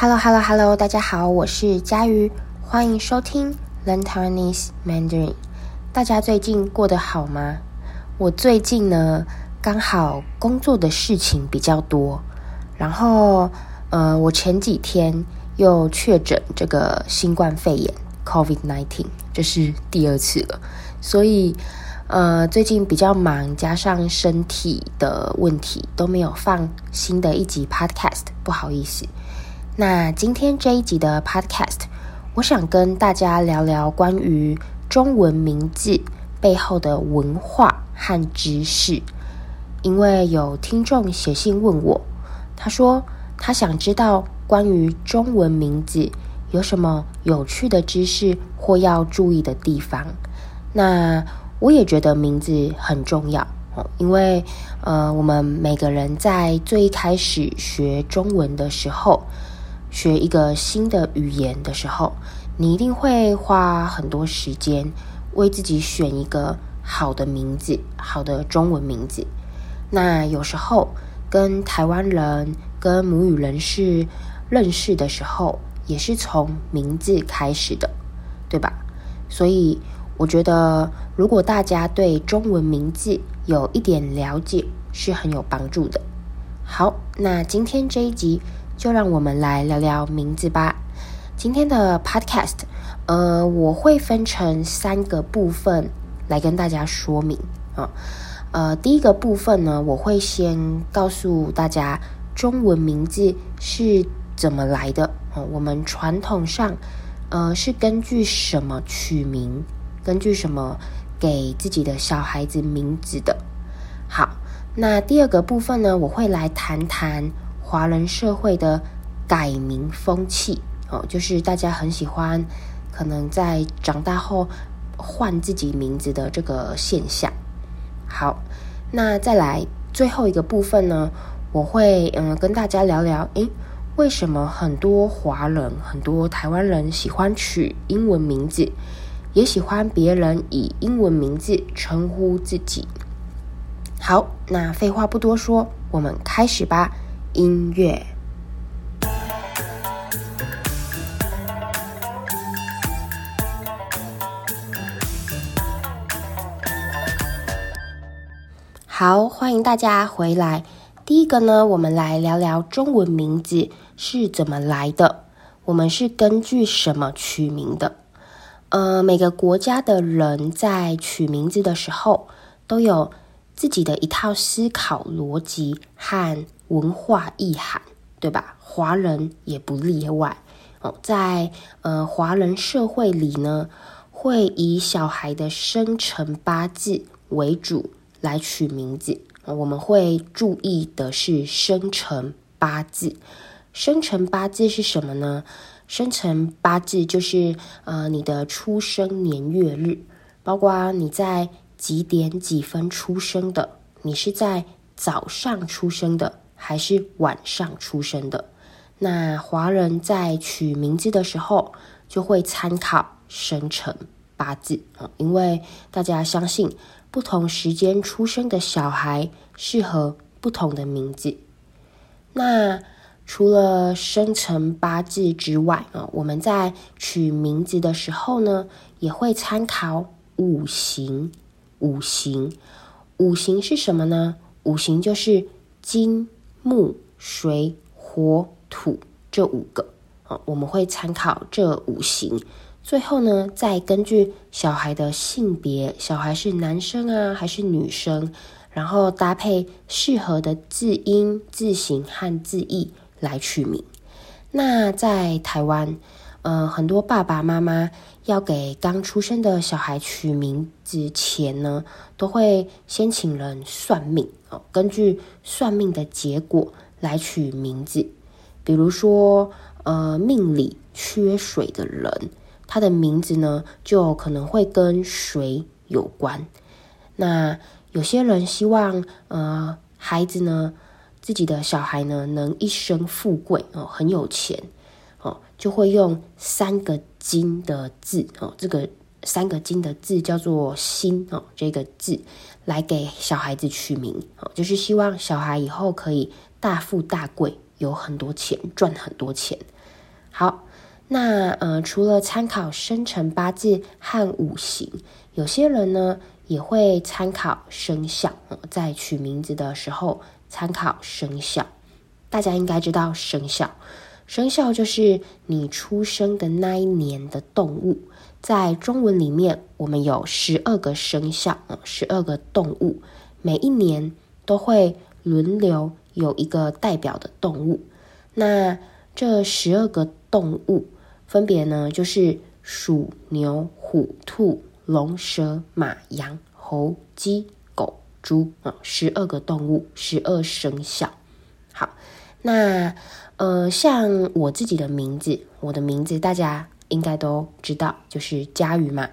Hello，Hello，Hello，大家好，我是佳瑜，欢迎收听 Learn Taiwanese Mandarin。大家最近过得好吗？我最近呢，刚好工作的事情比较多，然后呃，我前几天又确诊这个新冠肺炎 COVID-19，这是第二次了，所以呃，最近比较忙，加上身体的问题，都没有放新的一集 Podcast，不好意思。那今天这一集的 Podcast，我想跟大家聊聊关于中文名字背后的文化和知识。因为有听众写信问我，他说他想知道关于中文名字有什么有趣的知识或要注意的地方。那我也觉得名字很重要，因为呃，我们每个人在最一开始学中文的时候，学一个新的语言的时候，你一定会花很多时间为自己选一个好的名字，好的中文名字。那有时候跟台湾人、跟母语人士认识的时候，也是从名字开始的，对吧？所以我觉得，如果大家对中文名字有一点了解，是很有帮助的。好，那今天这一集。就让我们来聊聊名字吧。今天的 podcast，呃，我会分成三个部分来跟大家说明啊。呃，第一个部分呢，我会先告诉大家中文名字是怎么来的啊。我们传统上，呃，是根据什么取名？根据什么给自己的小孩子名字的？好，那第二个部分呢，我会来谈谈。华人社会的改名风气哦，就是大家很喜欢，可能在长大后换自己名字的这个现象。好，那再来最后一个部分呢，我会嗯跟大家聊聊，诶，为什么很多华人、很多台湾人喜欢取英文名字，也喜欢别人以英文名字称呼自己？好，那废话不多说，我们开始吧。音乐。好，欢迎大家回来。第一个呢，我们来聊聊中文名字是怎么来的。我们是根据什么取名的？呃，每个国家的人在取名字的时候，都有自己的一套思考逻辑和文化意涵，对吧？华人也不例外哦。在呃华人社会里呢，会以小孩的生辰八字为主来取名字。我们会注意的是生辰八字。生辰八字是什么呢？生辰八字就是呃你的出生年月日，包括你在几点几分出生的，你是在早上出生的。还是晚上出生的，那华人在取名字的时候就会参考生辰八字啊，因为大家相信不同时间出生的小孩适合不同的名字。那除了生辰八字之外啊，我们在取名字的时候呢，也会参考五行。五行，五行是什么呢？五行就是金。木、水、火、土这五个啊，我们会参考这五行。最后呢，再根据小孩的性别，小孩是男生啊还是女生，然后搭配适合的字音、字形和字义来取名。那在台湾，呃，很多爸爸妈妈要给刚出生的小孩取名之前呢，都会先请人算命哦，根据算命的结果来取名字。比如说，呃，命里缺水的人，他的名字呢，就可能会跟水有关。那有些人希望，呃，孩子呢，自己的小孩呢，能一生富贵哦，很有钱。就会用三个金的字哦，这个三个金的字叫做“心”哦，这个字来给小孩子取名哦，就是希望小孩以后可以大富大贵，有很多钱，赚很多钱。好，那呃，除了参考生辰八字和五行，有些人呢也会参考生肖，在取名字的时候参考生肖。大家应该知道生肖，生肖就是你出生的那一年的动物。在中文里面，我们有十二个生肖，十二个动物，每一年都会轮流有一个代表的动物。那这十二个动物分别呢，就是鼠、牛、虎、兔、龙、蛇、马、羊、猴、鸡、狗、猪啊，十二个动物，十二生肖。好，那呃，像我自己的名字，我的名字大家应该都知道，就是家瑜嘛。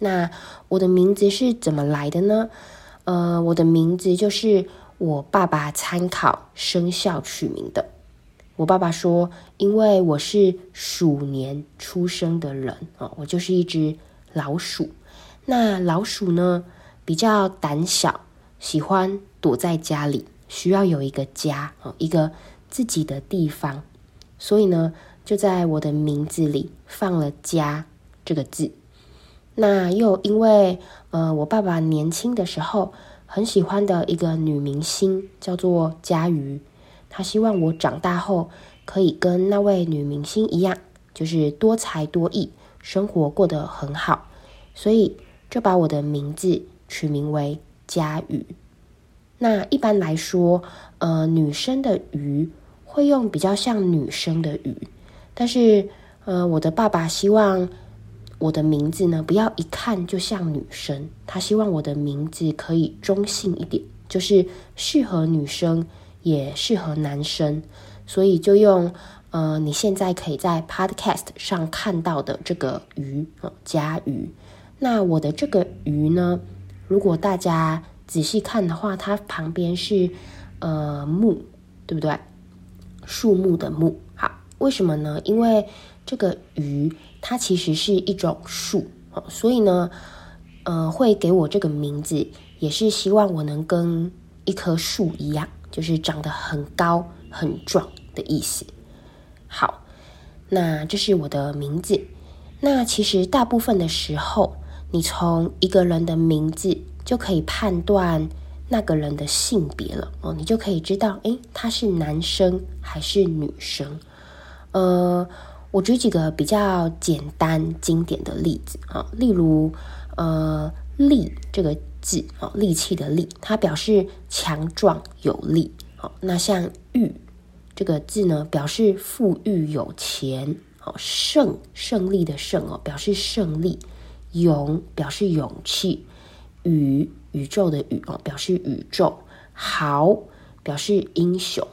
那我的名字是怎么来的呢？呃，我的名字就是我爸爸参考生肖取名的。我爸爸说，因为我是鼠年出生的人啊，我就是一只老鼠。那老鼠呢，比较胆小，喜欢躲在家里，需要有一个家啊，一个自己的地方。所以呢，就在我的名字里放了“家”这个字。那又因为呃，我爸爸年轻的时候很喜欢的一个女明星叫做佳瑜。他希望我长大后可以跟那位女明星一样，就是多才多艺，生活过得很好，所以就把我的名字取名为佳瑜。那一般来说，呃，女生的鱼会用比较像女生的鱼，但是呃，我的爸爸希望我的名字呢，不要一看就像女生，他希望我的名字可以中性一点，就是适合女生。也适合男生，所以就用呃，你现在可以在 Podcast 上看到的这个鱼啊，家瑜。那我的这个鱼呢，如果大家仔细看的话，它旁边是呃木，对不对？树木的木。好，为什么呢？因为这个鱼它其实是一种树，所以呢，呃，会给我这个名字，也是希望我能跟一棵树一样。就是长得很高很壮的意思。好，那这是我的名字。那其实大部分的时候，你从一个人的名字就可以判断那个人的性别了哦，你就可以知道，诶，他是男生还是女生。呃，我举几个比较简单经典的例子啊，例如，呃，力这个。字哦，力气的力，它表示强壮有力。好，那像裕这个字呢，表示富裕有钱。好，胜胜利的胜哦，表示胜利。勇表示勇气。宇宇宙的宇哦，表示宇宙。豪表示英雄。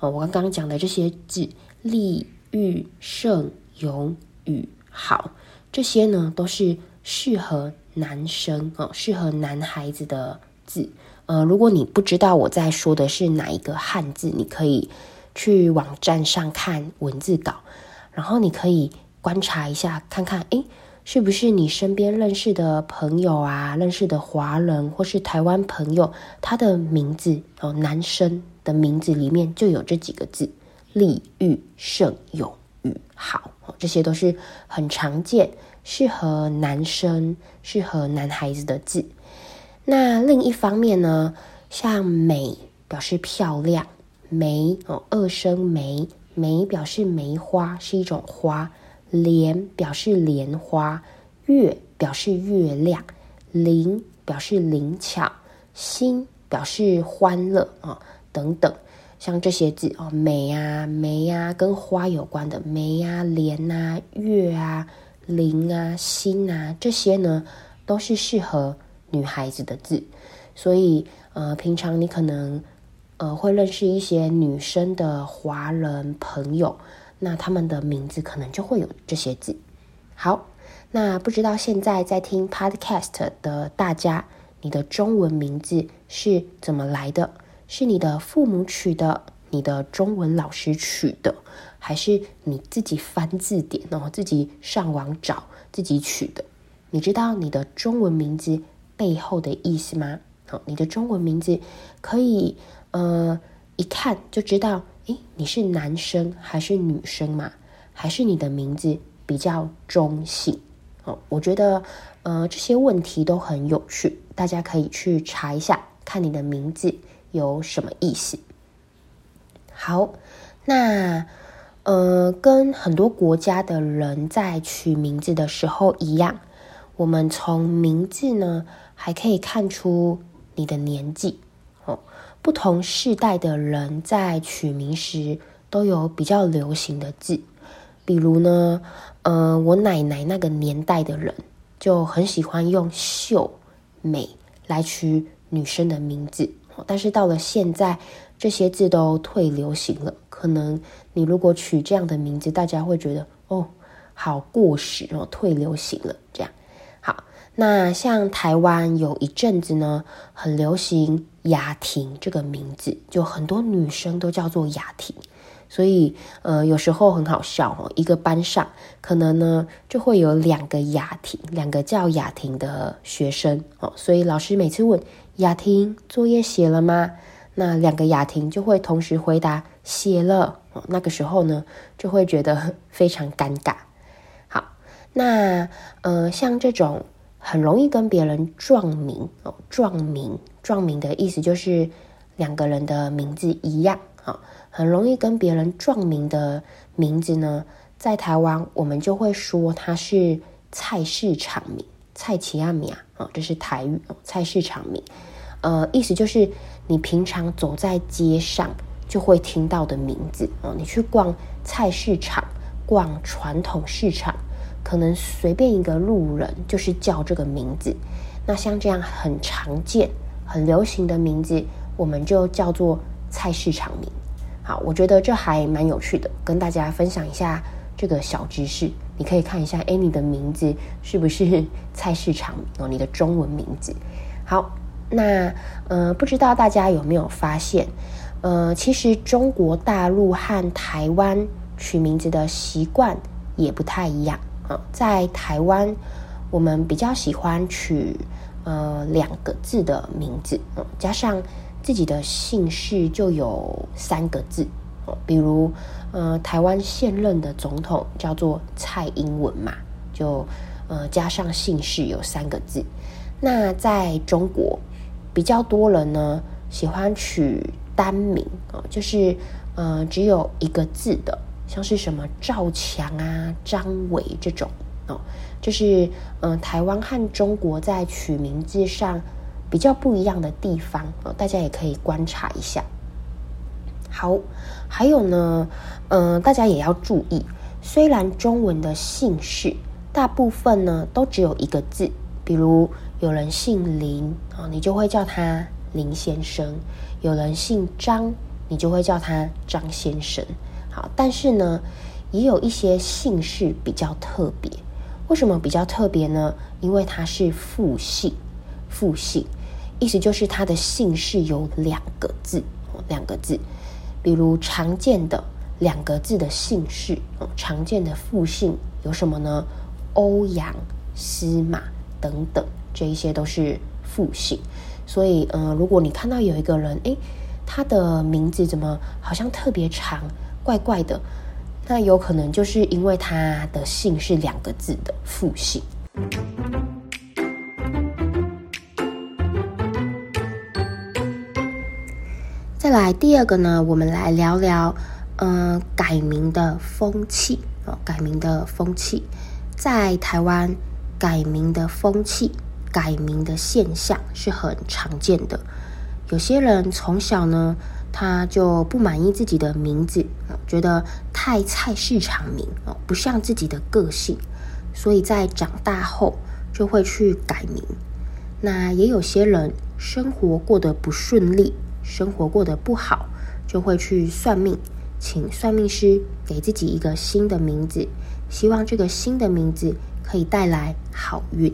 哦，我刚刚讲的这些字，利、欲、胜、勇、宇、豪，这些呢都是适合。男生哦，适合男孩子的字。呃，如果你不知道我在说的是哪一个汉字，你可以去网站上看文字稿，然后你可以观察一下，看看，诶，是不是你身边认识的朋友啊，认识的华人或是台湾朋友，他的名字哦，男生的名字里面就有这几个字：利欲、胜、勇、宇、豪。这些都是很常见。适合男生、适合男孩子的字。那另一方面呢，像美表示漂亮，梅哦，二声梅，梅表示梅花，是一种花。莲表示莲花，月表示月亮，灵表示灵巧，心表示欢乐啊、等等，像这些字哦，美啊，梅啊，跟花有关的，梅啊，莲啊，月啊。灵啊，心啊，这些呢都是适合女孩子的字，所以呃，平常你可能呃会认识一些女生的华人朋友，那他们的名字可能就会有这些字。好，那不知道现在在听 Podcast 的大家，你的中文名字是怎么来的？是你的父母取的？你的中文老师取的？还是你自己翻字典，然后自己上网找自己取的？你知道你的中文名字背后的意思吗？好，你的中文名字可以呃一看就知道，诶，你是男生还是女生嘛？还是你的名字比较中性？哦，我觉得呃这些问题都很有趣，大家可以去查一下，看你的名字有什么意思。好，那呃跟很多国家的人在取名字的时候一样，我们从名字呢还可以看出你的年纪。不同世代的人在取名时都有比较流行的字。比如呢，呃，我奶奶那个年代的人就很喜欢用秀美来取女生的名字，但是到了现在，这些字都退流行了。可能你如果取这样的名字，大家会觉得哦，好过时哦，退流行了。这样，好，那像台湾有一阵子呢，很流行雅婷这个名字，就很多女生都叫做雅婷。所以，呃，有时候很好笑哦。一个班上可能呢，就会有两个雅婷，两个叫雅婷的学生哦。所以老师每次问雅婷作业写了吗？那两个雅婷就会同时回答写了。哦，那个时候呢，就会觉得非常尴尬。好，那呃，像这种很容易跟别人撞名哦，撞名，撞名的意思就是两个人的名字一样啊。哦很容易跟别人撞名的名字呢，在台湾我们就会说它是菜市场名，菜市仔名啊，这是台语哦，菜市场名，呃，意思就是你平常走在街上就会听到的名字哦。你去逛菜市场、逛传统市场，可能随便一个路人就是叫这个名字。那像这样很常见、很流行的名字，我们就叫做菜市场名。好，我觉得这还蛮有趣的，跟大家分享一下这个小知识。你可以看一下，哎，你的名字是不是菜市场哦？你的中文名字。好，那呃，不知道大家有没有发现，呃，其实中国大陆和台湾取名字的习惯也不太一样啊。在台湾，我们比较喜欢取呃两个字的名字，嗯，加上。自己的姓氏就有三个字，比如，呃，台湾现任的总统叫做蔡英文嘛，就呃加上姓氏有三个字。那在中国，比较多人呢喜欢取单名啊，就是呃只有一个字的，像是什么赵强啊、张伟这种哦，就是嗯、台湾和中国在取名字上。比较不一样的地方啊，大家也可以观察一下。好，还有呢，嗯、大家也要注意，虽然中文的姓氏大部分呢都只有一个字，比如有人姓林啊，你就会叫他林先生；有人姓张，你就会叫他张先生。好，但是呢，也有一些姓氏比较特别。为什么比较特别呢？因为它是复姓，复姓。意思就是它的姓氏有两个字，两个字，比如常见的两个字的姓氏，常见的复姓有什么呢？欧阳、司马等等，这一些都是复姓。所以，嗯、呃，如果你看到有一个人，诶，他的名字怎么好像特别长，怪怪的，那有可能就是因为他的姓是两个字的复姓。再来第二个呢，我们来聊聊，嗯、改名的风气哦，改名的风气，在台湾改名的风气、改名的现象是很常见的。有些人从小呢，他就不满意自己的名字，觉得太菜市场名哦，不像自己的个性，所以在长大后就会去改名。那也有些人生活过得不顺利。生活过得不好，就会去算命，请算命师给自己一个新的名字，希望这个新的名字可以带来好运。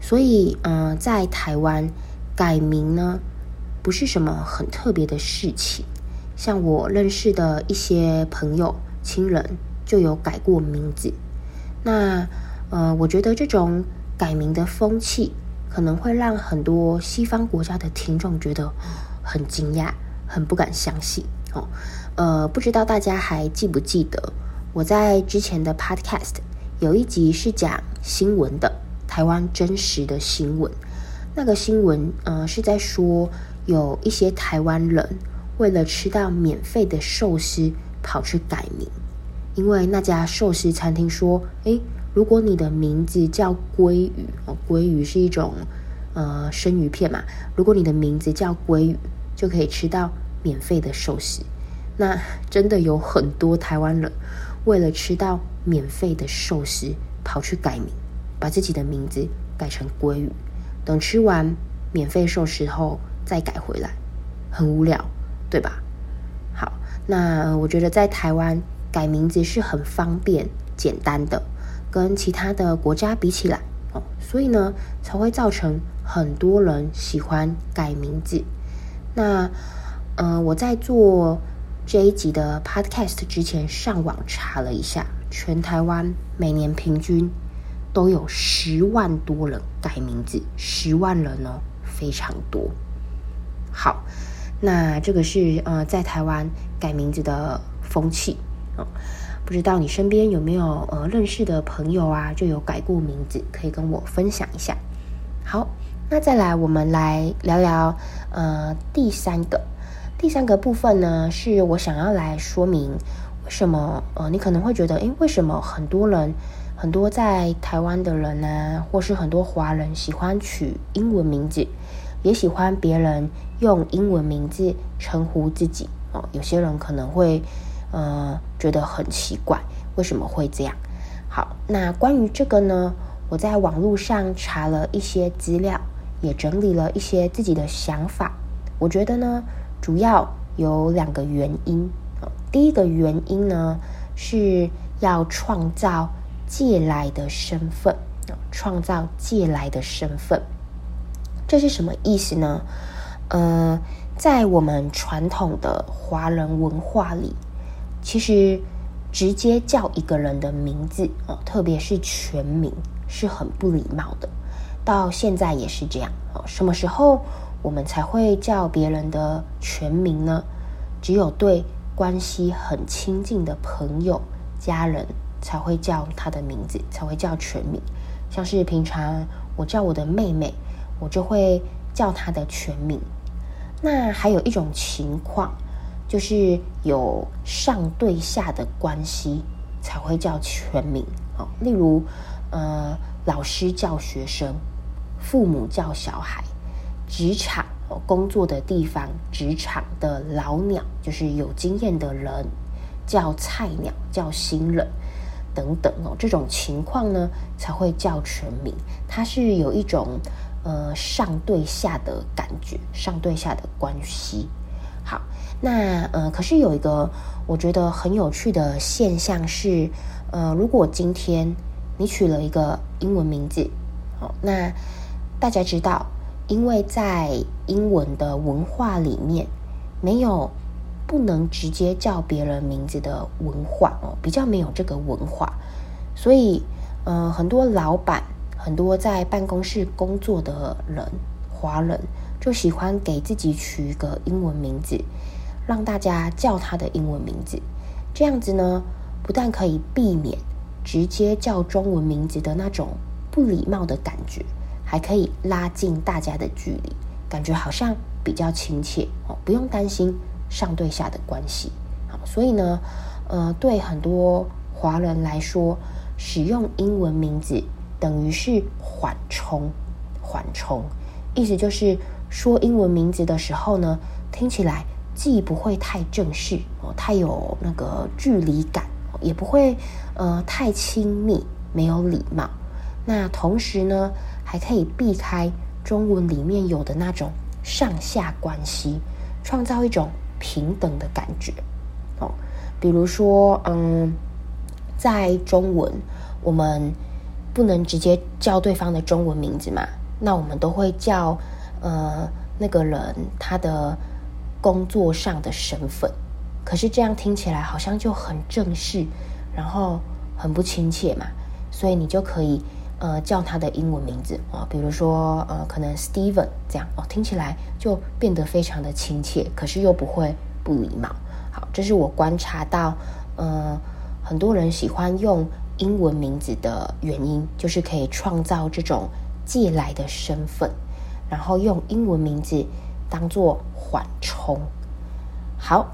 所以，嗯、在台湾改名呢，不是什么很特别的事情。像我认识的一些朋友、亲人就有改过名字。那，呃，我觉得这种改名的风气可能会让很多西方国家的听众觉得。很惊讶，很不敢相信哦。呃，不知道大家还记不记得，我在之前的 podcast 有一集是讲新闻的，台湾真实的新闻。那个新闻，呃，是在说有一些台湾人为了吃到免费的寿司，跑去改名，因为那家寿司餐厅说，诶，如果你的名字叫鲑鱼，哦，鲑鱼是一种呃生鱼片嘛，如果你的名字叫鲑鱼，就可以吃到免费的寿司。那真的有很多台湾人为了吃到免费的寿司，跑去改名，把自己的名字改成鲑鱼，等吃完免费寿司后再改回来，很无聊，对吧？好，那我觉得在台湾改名字是很方便、简单的，跟其他的国家比起来哦，所以呢才会造成很多人喜欢改名字。那，嗯、呃，我在做。这一集的 Podcast 之前上网查了一下，全台湾每年平均都有十万多人改名字，十万人哦，非常多。好，那这个是呃在台湾改名字的风气哦，不知道你身边有没有呃认识的朋友啊，就有改过名字，可以跟我分享一下。好，那再来我们来聊聊呃第三个。第三个部分呢，是我想要来说明为什么呃，你可能会觉得，诶，为什么很多人，很多在台湾的人呢、啊，或是很多华人喜欢取英文名字，也喜欢别人用英文名字称呼自己哦。有些人可能会呃觉得很奇怪，为什么会这样？好，那关于这个呢，我在网络上查了一些资料，也整理了一些自己的想法。我觉得呢。主要有两个原因。第一个原因呢，是要创造借来的身份，创造借来的身份，这是什么意思呢？呃，在我们传统的华人文化里，其实直接叫一个人的名字，特别是全名，是很不礼貌的。到现在也是这样。什么时候我们才会叫别人的全名呢？只有对关系很亲近的朋友、家人才会叫他的名字，才会叫全名。像是平常我叫我的妹妹，我就会叫他的全名。那还有一种情况，就是有上对下的关系才会叫全名哦。例如，呃，老师叫学生，父母叫小孩。职场工作的地方，职场的老鸟就是有经验的人，叫菜鸟，叫新人等等哦，这种情况呢才会叫全名。它是有一种呃上对下的感觉，上对下的关系。好，那呃可是有一个我觉得很有趣的现象是，呃，如果今天你取了一个英文名字，好，那大家知道。因为在英文的文化里面，没有不能直接叫别人名字的文化哦，比较没有这个文化，所以呃，很多老板，很多在办公室工作的人，华人就喜欢给自己取一个英文名字，让大家叫他的英文名字，这样子呢，不但可以避免直接叫中文名字的那种不礼貌的感觉。还可以拉近大家的距离，感觉好像比较亲切哦，不用担心上对下的关系。好，所以呢，呃，对很多华人来说，使用英文名字等于是缓冲，缓冲，意思就是说英文名字的时候呢，听起来既不会太正式哦，太有那个距离感，也不会呃太亲密，没有礼貌。那同时呢，还可以避开中文里面有的那种上下关系，创造一种平等的感觉哦。比如说，嗯，在中文我们不能直接叫对方的中文名字嘛，那我们都会叫呃那个人他的工作上的身份。可是这样听起来好像就很正式，然后很不亲切嘛，所以你就可以。呃，叫他的英文名字啊、哦，比如说呃，可能 Steven 这样哦，听起来就变得非常的亲切，可是又不会不礼貌。好，这是我观察到呃很多人喜欢用英文名字的原因，就是可以创造这种借来的身份，然后用英文名字当做缓冲。好，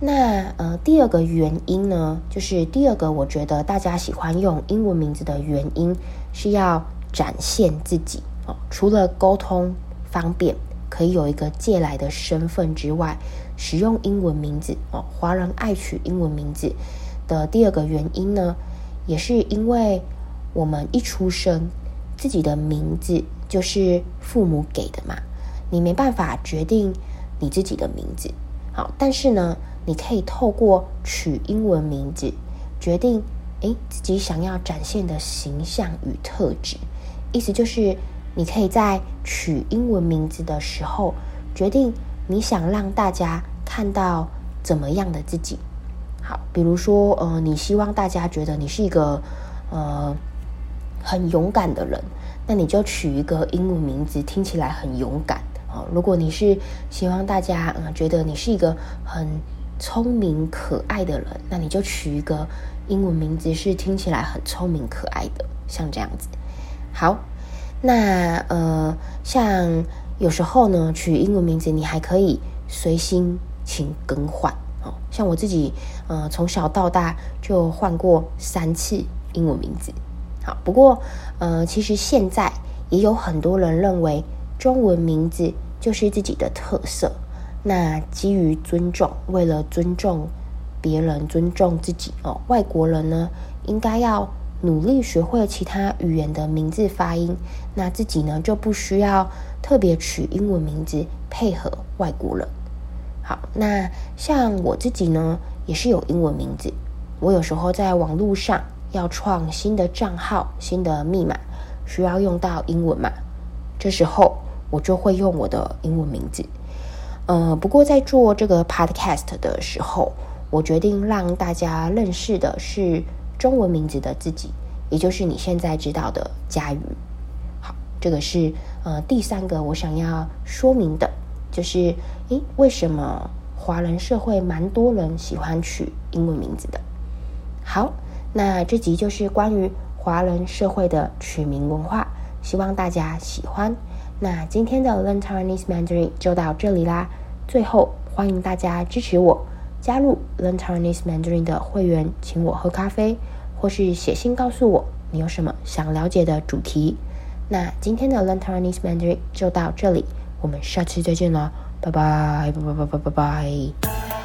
那呃，第二个原因呢，就是第二个我觉得大家喜欢用英文名字的原因是要展现自己哦。除了沟通方便，可以有一个借来的身份之外，使用英文名字哦，华人爱取英文名字。的第二个原因呢，也是因为我们一出生，自己的名字就是父母给的嘛，你没办法决定你自己的名字。好，但是呢，你可以透过取英文名字，决定诶自己想要展现的形象与特质。意思就是，你可以在取英文名字的时候，决定你想让大家看到怎么样的自己。好，比如说，呃，你希望大家觉得你是一个，呃，很勇敢的人，那你就取一个英文名字，听起来很勇敢啊，呃。如果你是希望大家，呃，觉得你是一个很聪明可爱的人，那你就取一个英文名字，是听起来很聪明可爱的，像这样子。好，那呃，像有时候呢，取英文名字，你还可以随心情更换。像我自己，呃，从小到大就换过三次英文名字。好，不过，呃，其实现在也有很多人认为中文名字就是自己的特色。那基于尊重，为了尊重别人、尊重自己哦，外国人呢，应该要努力学会其他语言的名字发音。那自己呢，就不需要特别取英文名字配合外国人。好，那像我自己呢，也是有英文名字。我有时候在网络上要创新的账号、新的密码，需要用到英文嘛，这时候我就会用我的英文名字。呃，不过在做这个 podcast 的时候，我决定让大家认识的是中文名字的自己，也就是你现在知道的佳瑜。好，这个是呃第三个我想要说明的。就是，诶，为什么华人社会蛮多人喜欢取英文名字的？好，那这集就是关于华人社会的取名文化，希望大家喜欢。那今天的 Learn Taiwanese Mandarin 就到这里啦。最后，欢迎大家支持我，加入 Learn Taiwanese Mandarin 的会员，请我喝咖啡，或是写信告诉我你有什么想了解的主题。那今天的 Learn Taiwanese Mandarin 就到这里。我们下期再见啦，拜拜拜拜拜拜拜拜。